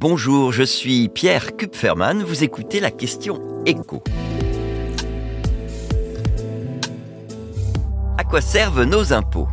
Bonjour, je suis Pierre Kupferman, vous écoutez la question écho. À quoi servent nos impôts?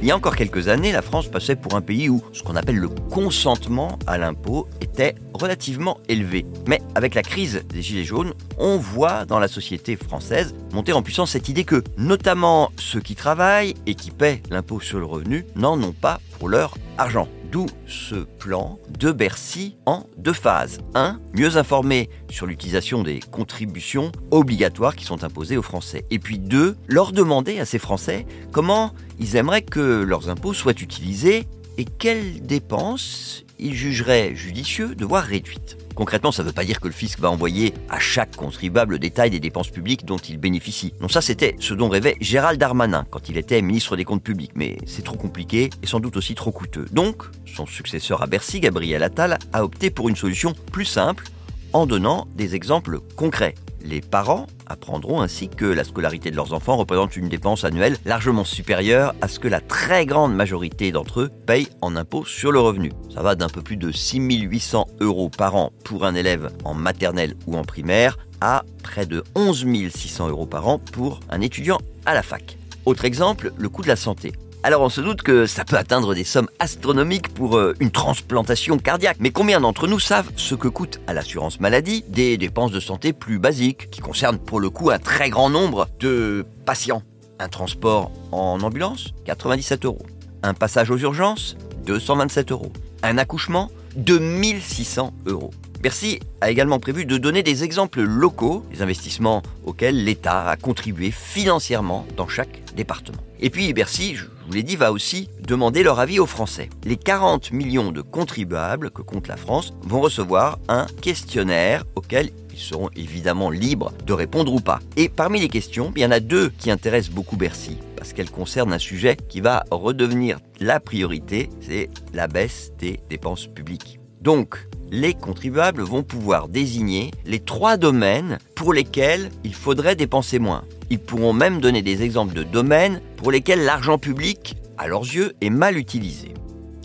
Il y a encore quelques années, la France passait pour un pays où ce qu'on appelle le consentement à l'impôt était relativement élevé. Mais avec la crise des Gilets jaunes, on voit dans la société française monter en puissance cette idée que notamment ceux qui travaillent et qui paient l'impôt sur le revenu n'en ont pas pour leur argent. D'où ce plan de Bercy en deux phases. 1. Mieux informer sur l'utilisation des contributions obligatoires qui sont imposées aux Français. Et puis 2. Leur demander à ces Français comment ils aimeraient que leurs impôts soient utilisés et quelles dépenses ils jugeraient judicieux de voir réduites. Concrètement, ça ne veut pas dire que le fisc va envoyer à chaque contribuable le détail des dépenses publiques dont il bénéficie. Non, ça c'était ce dont rêvait Gérald Darmanin quand il était ministre des Comptes publics, mais c'est trop compliqué et sans doute aussi trop coûteux. Donc, son successeur à Bercy, Gabriel Attal, a opté pour une solution plus simple en donnant des exemples concrets. Les parents apprendront ainsi que la scolarité de leurs enfants représente une dépense annuelle largement supérieure à ce que la très grande majorité d'entre eux payent en impôts sur le revenu. Ça va d'un peu plus de 6800 euros par an pour un élève en maternelle ou en primaire à près de 11 600 euros par an pour un étudiant à la fac. Autre exemple, le coût de la santé. Alors on se doute que ça peut atteindre des sommes astronomiques pour euh, une transplantation cardiaque. Mais combien d'entre nous savent ce que coûte à l'assurance maladie des dépenses de santé plus basiques, qui concernent pour le coup un très grand nombre de patients? Un transport en ambulance 97 euros. Un passage aux urgences 227 euros. Un accouchement 2600 euros. Bercy a également prévu de donner des exemples locaux des investissements auxquels l'État a contribué financièrement dans chaque département. Et puis Bercy, je vous l'ai dit, va aussi demander leur avis aux Français. Les 40 millions de contribuables que compte la France vont recevoir un questionnaire auquel ils seront évidemment libres de répondre ou pas. Et parmi les questions, il y en a deux qui intéressent beaucoup Bercy parce qu'elles concernent un sujet qui va redevenir la priorité, c'est la baisse des dépenses publiques. Donc, les contribuables vont pouvoir désigner les trois domaines pour lesquels il faudrait dépenser moins. Ils pourront même donner des exemples de domaines pour lesquels l'argent public, à leurs yeux, est mal utilisé.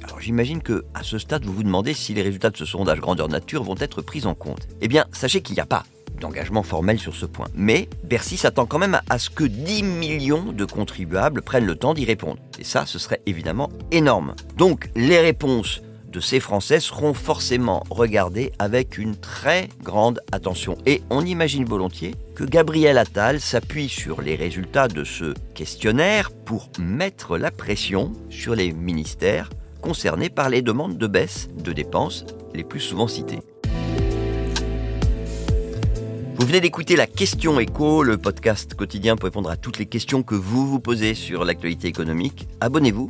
Alors j'imagine que à ce stade, vous vous demandez si les résultats de ce sondage grandeur nature vont être pris en compte. Eh bien, sachez qu'il n'y a pas d'engagement formel sur ce point. Mais Bercy s'attend quand même à ce que 10 millions de contribuables prennent le temps d'y répondre. Et ça, ce serait évidemment énorme. Donc les réponses ces Français seront forcément regardés avec une très grande attention. Et on imagine volontiers que Gabriel Attal s'appuie sur les résultats de ce questionnaire pour mettre la pression sur les ministères concernés par les demandes de baisse de dépenses les plus souvent citées. Vous venez d'écouter la question écho, le podcast quotidien pour répondre à toutes les questions que vous vous posez sur l'actualité économique. Abonnez-vous